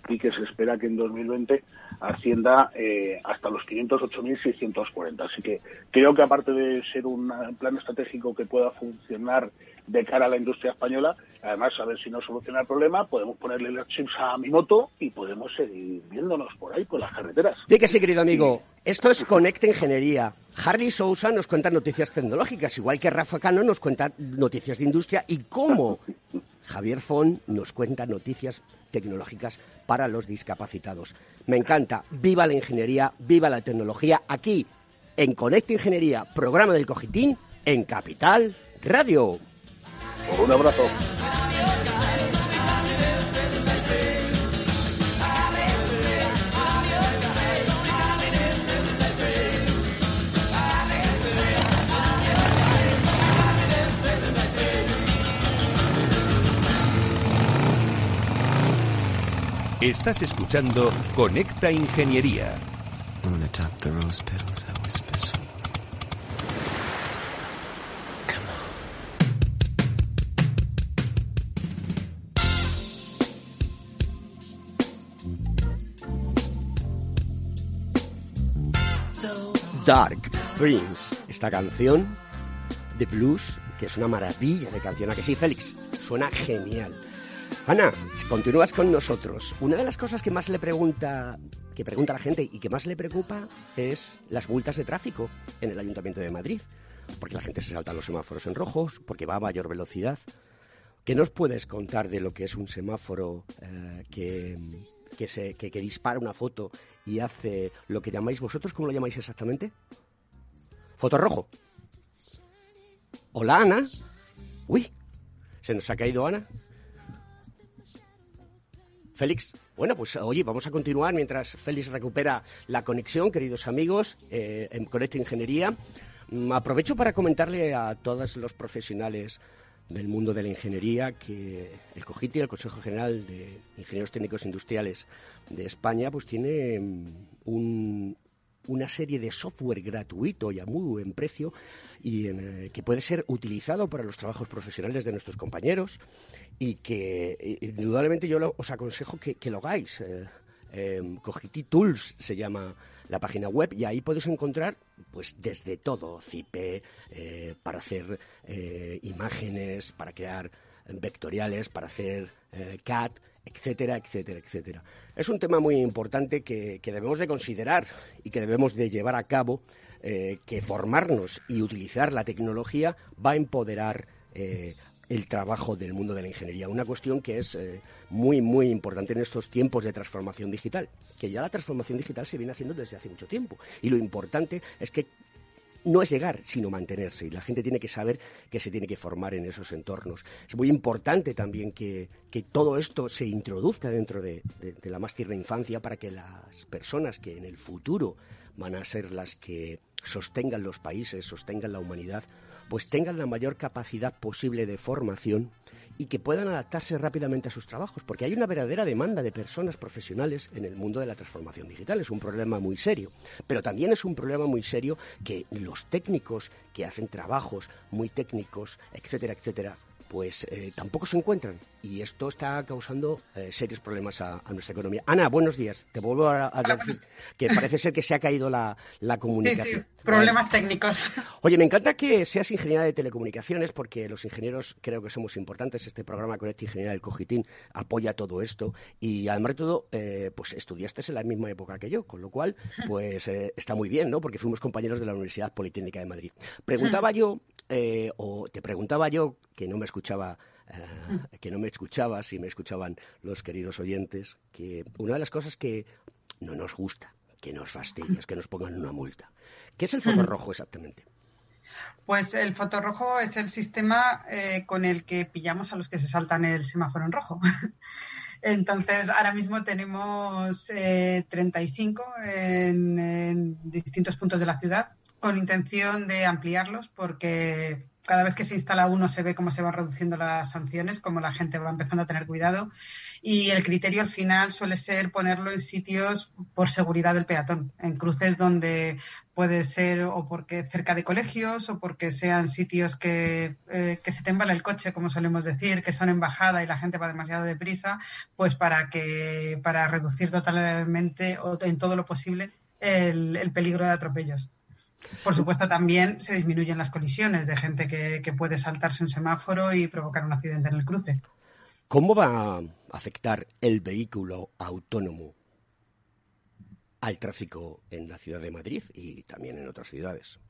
y que se espera que en 2020 ascienda eh, hasta los 508.640. Así que creo que aparte de ser un plan estratégico que pueda funcionar de cara a la industria española, además a ver si no soluciona el problema, podemos ponerle los chips a mi moto y podemos seguir viéndonos por ahí, por las carreteras. Sí que sí, querido amigo. Esto es Conecta Ingeniería. Harley Sousa nos cuenta noticias tecnológicas, igual que Rafa Cano nos cuenta noticias de industria y cómo Javier Fon nos cuenta noticias tecnológicas para los discapacitados. Me encanta. Viva la ingeniería, viva la tecnología. Aquí, en Conecta Ingeniería, programa del Cogitín, en Capital Radio. Un abrazo. Estás escuchando Conecta Ingeniería. Dark Prince, esta canción de blues, que es una maravilla de canción, ¿a que sí, Félix? Suena genial. Ana, continúas con nosotros. Una de las cosas que más le pregunta, que pregunta la gente y que más le preocupa es las multas de tráfico en el Ayuntamiento de Madrid, porque la gente se salta los semáforos en rojos, porque va a mayor velocidad. ¿Qué nos puedes contar de lo que es un semáforo eh, que, que, se, que, que dispara una foto y hace lo que llamáis vosotros? ¿Cómo lo llamáis exactamente? Foto rojo. Hola, Ana. Uy, ¿se nos ha caído Ana? Félix, bueno, pues oye, vamos a continuar mientras Félix recupera la conexión, queridos amigos, eh, en Conecta Ingeniería. Mm, aprovecho para comentarle a todos los profesionales del mundo de la ingeniería que el COGITI, el Consejo General de Ingenieros Técnicos Industriales de España, pues tiene mm, un, una serie de software gratuito y a muy buen precio y eh, que puede ser utilizado para los trabajos profesionales de nuestros compañeros y que indudablemente yo os aconsejo que, lo hagáis. Eh, em, Cogiti Tools se llama la página web y ahí podéis encontrar pues desde todo, CIPE, eh, para hacer imágenes, para crear vectoriales, para hacer CAD, etcétera, etcétera, etcétera. Es un tema muy importante que, debemos de considerar y que debemos de llevar a cabo, eh, que formarnos y utilizar la tecnología va a empoderar eh, el trabajo del mundo de la ingeniería. Una cuestión que es eh, muy, muy importante en estos tiempos de transformación digital, que ya la transformación digital se viene haciendo desde hace mucho tiempo. Y lo importante es que no es llegar, sino mantenerse. Y la gente tiene que saber que se tiene que formar en esos entornos. Es muy importante también que, todo esto se introduzca dentro de, de, la más tierna infancia para que las personas que en el futuro van a ser las que sostengan los países, sostengan la humanidad, pues tengan la mayor capacidad posible de formación y que puedan adaptarse rápidamente a sus trabajos, porque hay una verdadera demanda de personas profesionales en el mundo de la transformación digital. Es un problema muy serio, pero también es un problema muy serio que los técnicos que hacen trabajos muy técnicos, etcétera, etcétera, pues eh, tampoco se encuentran. Y esto está causando eh, serios problemas a, nuestra economía. Ana, buenos días. Te vuelvo a, decir que parece ser que se ha caído la, comunicación. Sí, sí, problemas técnicos. Oye, me encanta que seas ingeniera de telecomunicaciones porque los ingenieros creo que somos importantes. Este programa Conecta Ingeniería del Cogitín apoya todo esto. Y además de todo, eh, pues estudiaste en la misma época que yo, con lo cual, pues está muy bien, ¿no? Porque fuimos compañeros de la Universidad Politécnica de Madrid. Preguntaba yo, o te preguntaba yo, que no me escuchaba eh, que no me escuchabas y me escuchaban los queridos oyentes, que una de las cosas que no nos gusta, que nos fastidia, es que nos pongan una multa. ¿Qué es el foco rojo exactamente? Pues el fotorrojo es el sistema eh, con el que pillamos a los que se saltan el semáforo en rojo. *laughs* Entonces, ahora mismo tenemos 35 eh, en, distintos puntos de la ciudad con intención de ampliarlos porque cada vez que se instala uno se ve cómo se van reduciendo las sanciones, cómo la gente va empezando a tener cuidado. Y el criterio al final suele ser ponerlo en sitios por seguridad del peatón, en cruces donde puede ser o porque cerca de colegios o porque sean sitios que, eh, que se te el coche, como solemos decir, que son en bajada y la gente va demasiado deprisa, pues para que para reducir totalmente o en todo lo posible el peligro de atropellos. Por supuesto, también se disminuyen las colisiones de gente que, puede saltarse un semáforo y provocar un accidente en el cruce. ¿Cómo va a afectar el vehículo autónomo al tráfico en la ciudad de Madrid y también en otras ciudades?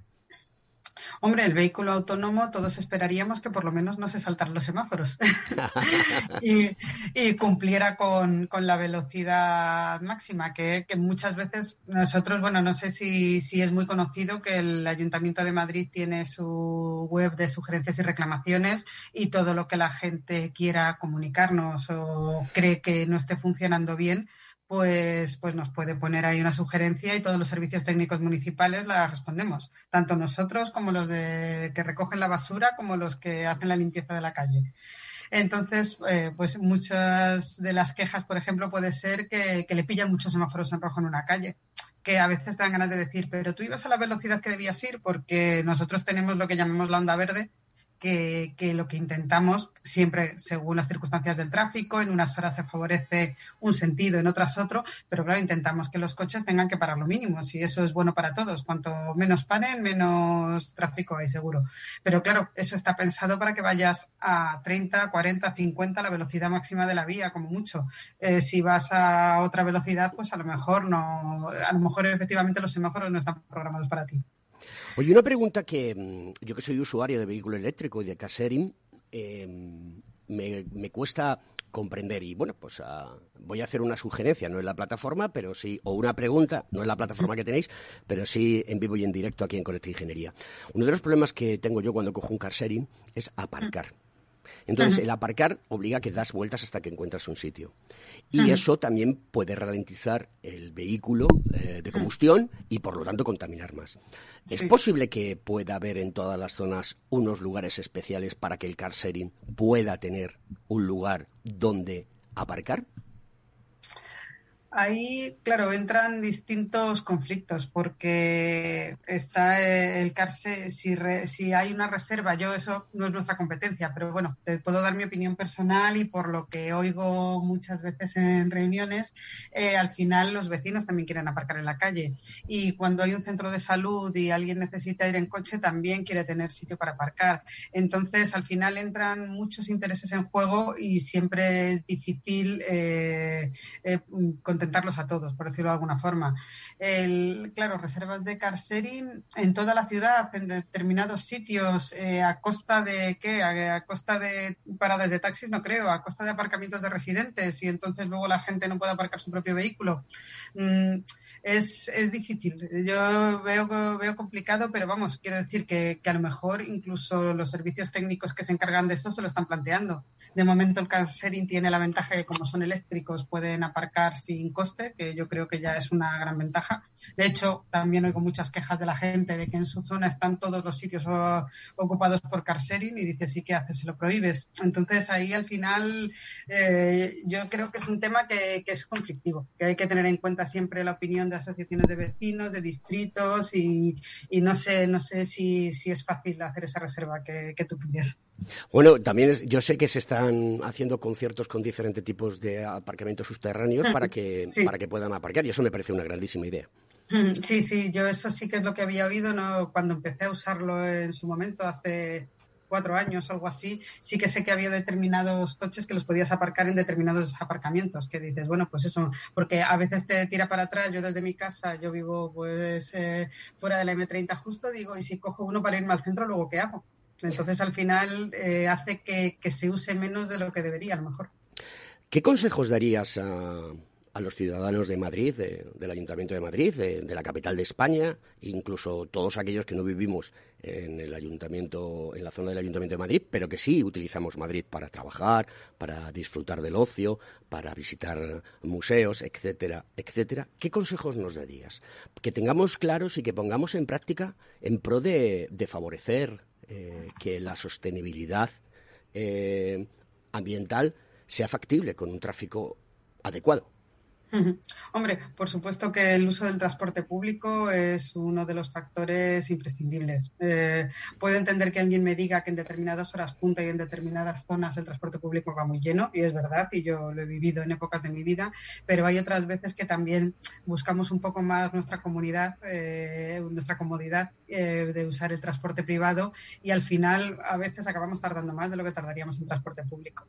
Hombre, el vehículo autónomo, todos esperaríamos que por lo menos no se saltaran los semáforos. *laughs* *laughs* Y, cumpliera con, la velocidad máxima, que, muchas veces nosotros, bueno, no sé si, si es muy conocido que el Ayuntamiento de Madrid tiene su web de sugerencias y reclamaciones y todo lo que la gente quiera comunicarnos o cree que no esté funcionando bien, pues, pues nos puede poner ahí una sugerencia y todos los servicios técnicos municipales la respondemos, tanto nosotros como los de, que recogen la basura como los que hacen la limpieza de la calle. Entonces, eh, pues muchas de las quejas, por ejemplo, puede ser que, que le pillan muchos semáforos en rojo en una calle que a veces dan ganas de decir, pero tú ibas a la velocidad que debías ir porque nosotros tenemos lo que llamamos la onda verde, que, lo que intentamos, siempre según las circunstancias del tráfico, en unas horas se favorece un sentido, en otras otro, pero claro, intentamos que los coches tengan que parar lo mínimo, si eso es bueno para todos. Cuanto menos paren, menos tráfico hay seguro. Pero claro, eso está pensado para que vayas a 30, 40, 50, la velocidad máxima de la vía, como mucho. Eh, si vas a otra velocidad, pues a lo mejor no, a lo mejor efectivamente los semáforos no están programados para ti. Oye, una pregunta que mm, yo que soy usuario de vehículo eléctrico y de casering, em, me, cuesta comprender y bueno, pues ah, voy a hacer una sugerencia, no en la plataforma, pero sí, o una pregunta, no en la plataforma que tenéis, pero sí en vivo y en directo aquí en Conecta Ingeniería. Uno de los problemas que tengo yo cuando cojo un car es aparcar. Entonces, el aparcar obliga a que das vueltas hasta que encuentras un sitio. Y eso también puede ralentizar el vehículo eh, de combustión y, por lo tanto, contaminar más. ¿Es posible que pueda haber en todas las zonas unos lugares especiales para que el car sharing pueda tener un lugar donde aparcar? Ahí, claro, entran distintos conflictos porque está el CARSE, si, si hay una reserva, yo eso no es nuestra competencia, pero bueno, te puedo dar mi opinión personal y por lo que oigo muchas veces en reuniones, eh, al final los vecinos también quieren aparcar en la calle y cuando hay un centro de salud y alguien necesita ir en coche, también quiere tener sitio para aparcar. Entonces, al final entran muchos intereses en juego y siempre es difícil eh, eh, contentarlos a todos, por decirlo de alguna forma. El, claro, reservas de car en toda la ciudad, en determinados sitios, eh, a costa de qué, a, costa de paradas de taxis, no creo, a costa de aparcamientos de residentes y entonces luego la gente no puede aparcar su propio vehículo. Mm, es, es difícil. Yo veo, veo complicado, pero vamos, quiero decir que, que, a lo mejor incluso los servicios técnicos que se encargan de eso se lo están planteando. De momento el car tiene la ventaja que como son eléctricos pueden aparcar sin coste, que yo creo que ya es una gran ventaja. De hecho, también oigo muchas quejas de la gente de que en su zona están todos los sitios ocupados por car y dice, sí, ¿qué haces? Se lo prohíbes. Entonces ahí al final eh, yo creo que es un tema que, que es conflictivo, que hay que tener en cuenta siempre la opinión de asociaciones de vecinos, de distritos y, no sé, no sé si, si, es fácil hacer esa reserva que, tú pides. Bueno, también yo sé que se están haciendo conciertos con diferentes tipos de aparcamientos subterráneos para que, para que puedan aparcar y eso me parece una grandísima idea. Sí, sí, yo eso sí que es lo que había oído ¿no? cuando empecé a usarlo en su momento, hace cuatro años o algo así, sí que sé que había determinados coches que los podías aparcar en determinados aparcamientos, que dices, bueno, pues eso, porque a veces te tira para atrás, yo desde mi casa, yo vivo pues eh, fuera de la M30 justo, digo, y si cojo uno para irme al centro, luego ¿qué hago? Entonces, al final, eh, hace que, se use menos de lo que debería, a lo mejor. ¿Qué consejos darías a, a los ciudadanos de Madrid, del Ayuntamiento de Madrid, de, la capital de España, incluso todos aquellos que no vivimos en el Ayuntamiento, en la zona del Ayuntamiento de Madrid, pero que sí utilizamos Madrid para trabajar, para disfrutar del ocio, para visitar museos, etcétera, etcétera. ¿Qué consejos nos darías? Que tengamos claros y que pongamos en práctica en pro de, favorecer eh, que la sostenibilidad eh, ambiental sea factible con un tráfico adecuado. Hombre, por supuesto que el uso del transporte público es uno de los factores imprescindibles. Eh, puedo entender que alguien me diga que en determinadas horas punta y en determinadas zonas el transporte público va muy lleno, y es verdad, y yo lo he vivido en épocas de mi vida, pero hay otras veces que también buscamos un poco más nuestra comunidad, eh, nuestra comodidad eh, de usar el transporte privado y al final a veces acabamos tardando más de lo que tardaríamos en transporte público.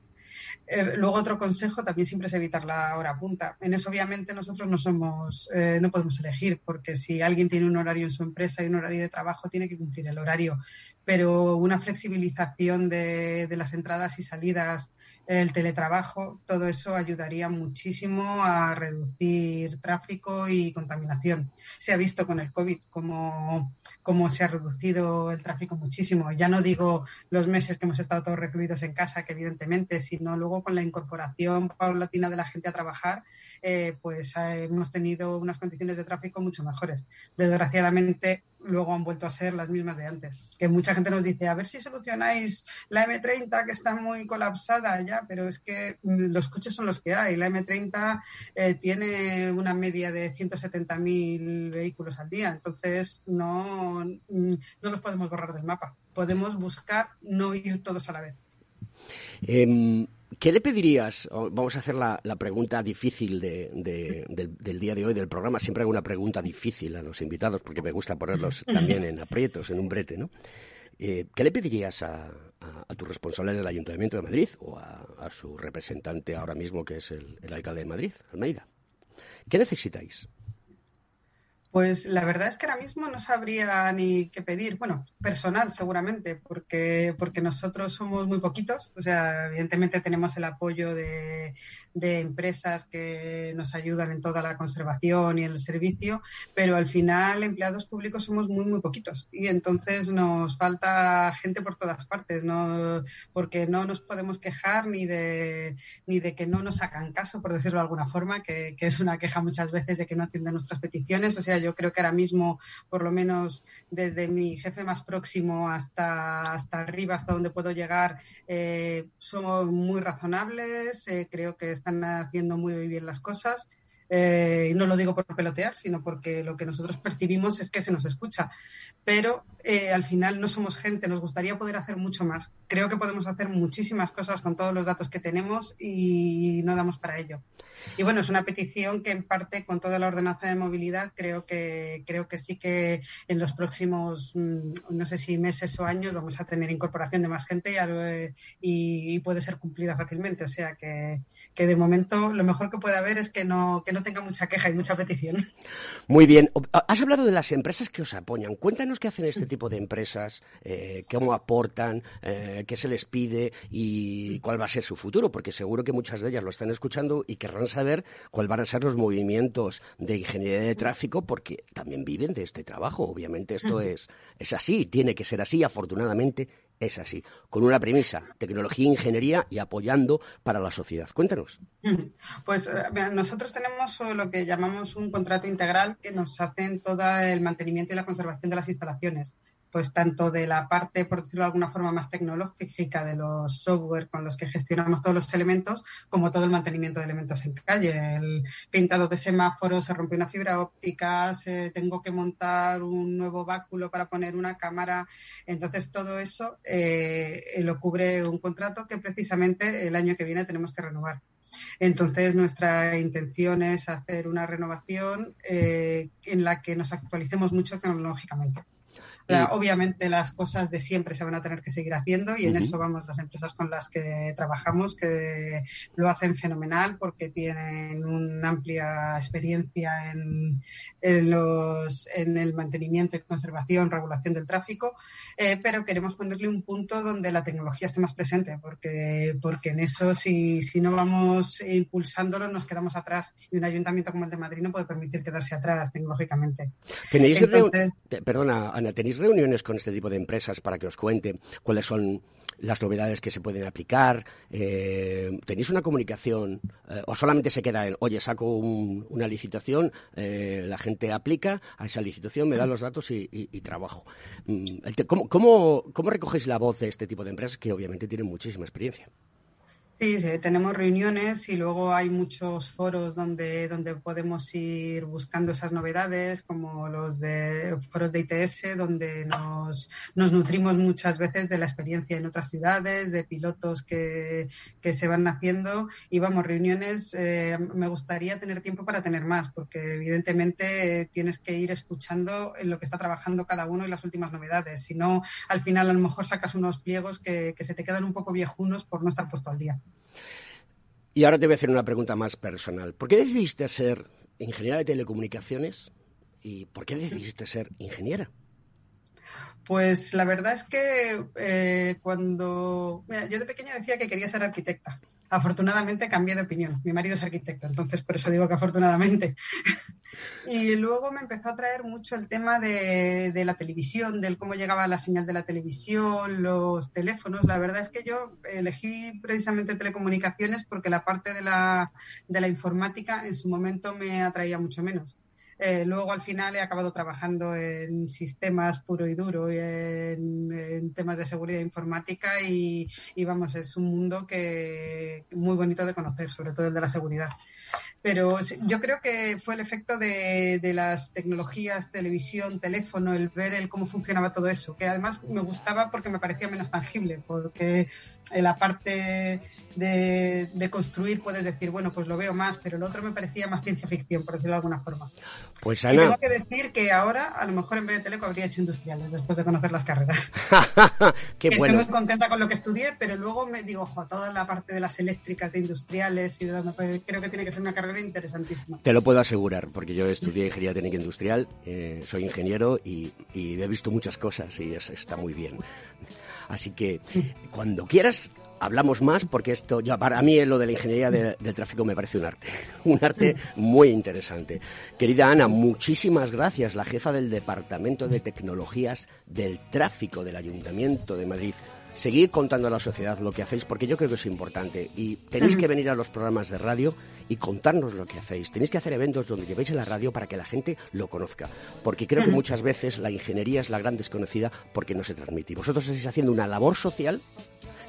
Eh, luego otro consejo también siempre es evitar la hora punta. En eso obviamente nosotros no somos, eh, no podemos elegir, porque si alguien tiene un horario en su empresa y un horario de trabajo, tiene que cumplir el horario. Pero una flexibilización de, de las entradas y salidas el teletrabajo, todo eso ayudaría muchísimo a reducir tráfico y contaminación. Se ha visto con el COVID cómo, cómo, se ha reducido el tráfico muchísimo. Ya no digo los meses que hemos estado todos recluidos en casa, que evidentemente, sino luego con la incorporación paulatina de la gente a trabajar, eh, pues eh, hemos tenido unas condiciones de tráfico mucho mejores. Desgraciadamente, luego han vuelto a ser las mismas de antes. Que mucha gente nos dice, a ver si solucionáis la M30 que está muy colapsada ya, pero es que mm, los coches son los que hay. La M30 eh, tiene una media de 170.000 vehículos al día, entonces no, mm, no los podemos borrar del mapa. Podemos buscar no ir todos a la vez. Em, ¿Qué le pedirías? Vamos a hacer la, pregunta difícil del, día de hoy del programa. Siempre hago una pregunta difícil a los invitados porque me gusta ponerlos *laughs* también en aprietos, en un brete, ¿no? Eh, ¿Qué le pedirías a, tu responsable del Ayuntamiento de Madrid o a, su representante ahora mismo, que es el, el alcalde de Madrid, Almeida? ¿Qué necesitáis? Pues la verdad es que ahora mismo no sabría ni qué pedir. Bueno, personal seguramente, porque, porque nosotros somos muy poquitos. O sea, evidentemente tenemos el apoyo de, de empresas que nos ayudan en toda la conservación y el servicio, pero al final empleados públicos somos muy, muy poquitos. Y entonces nos falta gente por todas partes, ¿no? porque no nos podemos quejar ni de, ni de que no nos hagan caso, por decirlo de alguna forma, que, que es una queja muchas veces de que no atienden nuestras peticiones. O sea, yo creo que ahora mismo, por lo menos desde mi jefe más próximo hasta, hasta arriba, hasta donde puedo llegar, eh, somos muy razonables, eh, creo que están haciendo muy bien las cosas. Eh, no lo digo por pelotear, sino porque lo que nosotros percibimos es que se nos escucha. Pero al final no somos gente, nos gustaría poder hacer mucho más. Creo que podemos hacer muchísimas cosas con todos los datos que tenemos y no damos para ello. Y bueno, es una petición que en parte con toda la ordenanza de movilidad creo que, creo que sí que en los próximos, mm, no sé si meses o años, vamos a tener incorporación de más gente y, y puede ser cumplida fácilmente. O sea que, que, de momento lo mejor que puede haber es que no, que no tenga mucha queja y mucha petición. Muy bien. Has hablado de las empresas que os apoyan. Cuéntanos qué hacen este tipo de empresas, eh, cómo aportan, eh, qué se les pide y cuál va a ser su futuro, porque seguro que muchas de ellas lo están escuchando y querrán saber cuáles van a ser los movimientos de ingeniería de tráfico porque también viven de este trabajo. Obviamente esto es, es así, tiene que ser así, afortunadamente es así, con una premisa, tecnología e ingeniería y apoyando para la sociedad. Cuéntanos. Pues eh, nosotros tenemos lo que llamamos un contrato integral que nos hacen todo el mantenimiento y la conservación de las instalaciones pues tanto de la parte, por decirlo de alguna forma, más tecnológica de los software con los que gestionamos todos los elementos, como todo el mantenimiento de elementos en calle. El pintado de semáforos, se rompe una fibra óptica, tengo que montar un nuevo báculo para poner una cámara. Entonces, todo eso eh, lo cubre un contrato que precisamente el año que viene tenemos que renovar. Entonces, nuestra intención es hacer una renovación eh, en la que nos actualicemos mucho tecnológicamente. Obviamente las cosas de siempre se van a tener que seguir haciendo y en eso vamos las empresas con las que trabajamos que lo hacen fenomenal porque tienen una amplia experiencia en, los, en el mantenimiento y conservación, regulación del tráfico, eh, pero queremos ponerle un punto donde la tecnología esté más presente porque, porque en eso si, si no vamos impulsándolo nos quedamos atrás. Y un ayuntamiento como el de Madrid no puede permitir quedarse atrás tecnológicamente. ¿Tenéis Perdona, Ana, ¿tenéis reuniones con este tipo de empresas para que os cuente cuáles son las novedades que se pueden aplicar? Eh, ¿Tenéis una comunicación eh, o solamente se queda en, oye, saco una licitación, eh, la gente aplica a esa licitación, me da los datos y, trabajo? Mm, ¿Cómo, cómo, ¿Cómo recogéis la voz de este tipo de empresas que obviamente tienen muchísima experiencia? Sí, sí, tenemos reuniones y luego hay muchos foros donde, donde podemos ir buscando esas novedades, como los de foros de ITS, donde nos, nos nutrimos muchas veces de la experiencia en otras ciudades, de pilotos que, que se van haciendo y vamos, reuniones, eh, me gustaría tener tiempo para tener más, porque evidentemente tienes que ir escuchando en lo que está trabajando cada uno y las últimas novedades. Si no, al final a lo mejor sacas unos pliegos que, que se te quedan un poco viejunos por no estar puesto al día. Y ahora te voy a hacer una pregunta más personal. ¿Por qué decidiste ser ingeniera de telecomunicaciones y por qué decidiste ser ingeniera? Pues la verdad es que eh, cuando... yo de pequeña decía que quería ser arquitecta. Afortunadamente cambié de opinión. Mi marido es arquitecto, entonces por eso digo que afortunadamente. *laughs* y luego me empezó a traer mucho el tema de, de, la televisión, del cómo llegaba la señal de la televisión, los teléfonos. La verdad es que yo elegí precisamente telecomunicaciones porque la parte de la, de la informática en su momento me atraía mucho menos. Eh, luego al final he acabado trabajando en sistemas puro y duro y en, temas de seguridad informática y, vamos, es un mundo que muy bonito de conocer, sobre todo el de la seguridad. Pero yo creo que fue el efecto de, las tecnologías, televisión, teléfono, el ver el cómo funcionaba todo eso, que además me gustaba porque me parecía menos tangible, porque en la parte de, construir puedes decir, bueno, pues lo veo más, pero el otro me parecía más ciencia ficción, por decirlo de alguna forma. Pues Ana... tengo que decir que ahora, a lo mejor en vez de teleco, habría hecho industriales después de conocer las carreras. *laughs* Qué Estoy muy contenta con lo que estudié, pero luego me digo, ojo, toda la parte de las eléctricas, de industriales, y pues, creo que tiene que ser una carrera interesantísima. Te lo puedo asegurar, porque yo estudié ingeniería técnica industrial, eh, soy ingeniero y, he visto muchas cosas y está muy bien. Así que cuando quieras hablamos más porque esto ya para mí lo de la ingeniería del tráfico me parece un arte, *laughs* un arte muy interesante. Querida Ana, muchísimas gracias, la jefa del Departamento de Tecnologías del Tráfico del Ayuntamiento de Madrid seguir contando a la sociedad lo que hacéis, porque yo creo que es importante. Y tenéis que venir a los programas de radio y contarnos lo que hacéis. Tenéis que hacer eventos donde llevéis a la radio para que la gente lo conozca. Porque creo que muchas veces la ingeniería es la gran desconocida porque no se transmite. Y vosotros estáis haciendo una labor social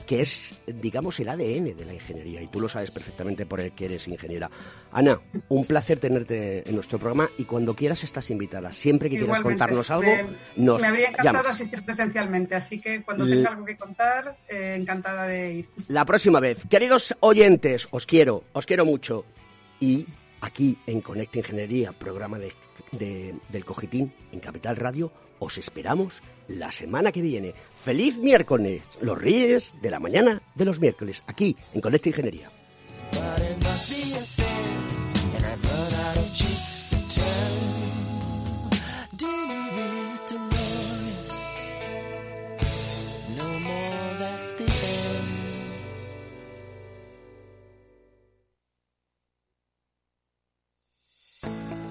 que es, digamos, el ADN de la ingeniería, y tú lo sabes perfectamente por el que eres ingeniera. Ana, un placer tenerte en nuestro programa y cuando quieras estás invitada. Siempre que quieras contarnos algo, me, nos Me habría encantado asistir presencialmente, así que cuando tenga algo que contar, eh, encantada de ir. La próxima vez. Queridos oyentes, os quiero, os quiero mucho. Y aquí en Conecta Ingeniería, programa de, del Cogitín en Capital Radio, os esperamos la semana que viene. ¡Feliz miércoles! Los ríes de la mañana de los miércoles, aquí en Conecta Ingeniería.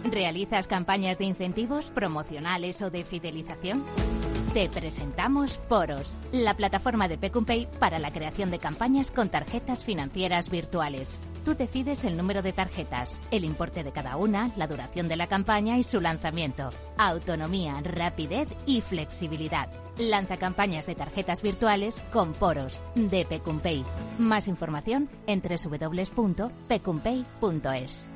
¿Realizas campañas de incentivos promocionales o de fidelización? Te presentamos Poros, la plataforma de Pay para la creación de campañas con tarjetas financieras virtuales. Tú decides el número de tarjetas, el importe de cada una, la duración de la campaña y su lanzamiento. Autonomía, rapidez y flexibilidad. Lanza campañas de tarjetas virtuales con Poros de Pecunpay. Más información en www.pecumpay.es.